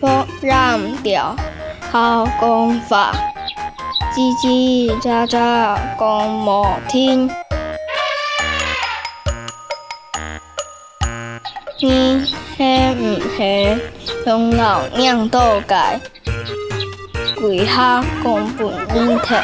不染掉好功法，叽叽喳喳共莫听。你。是毋是向老娘倒界，跪下讲本领摕？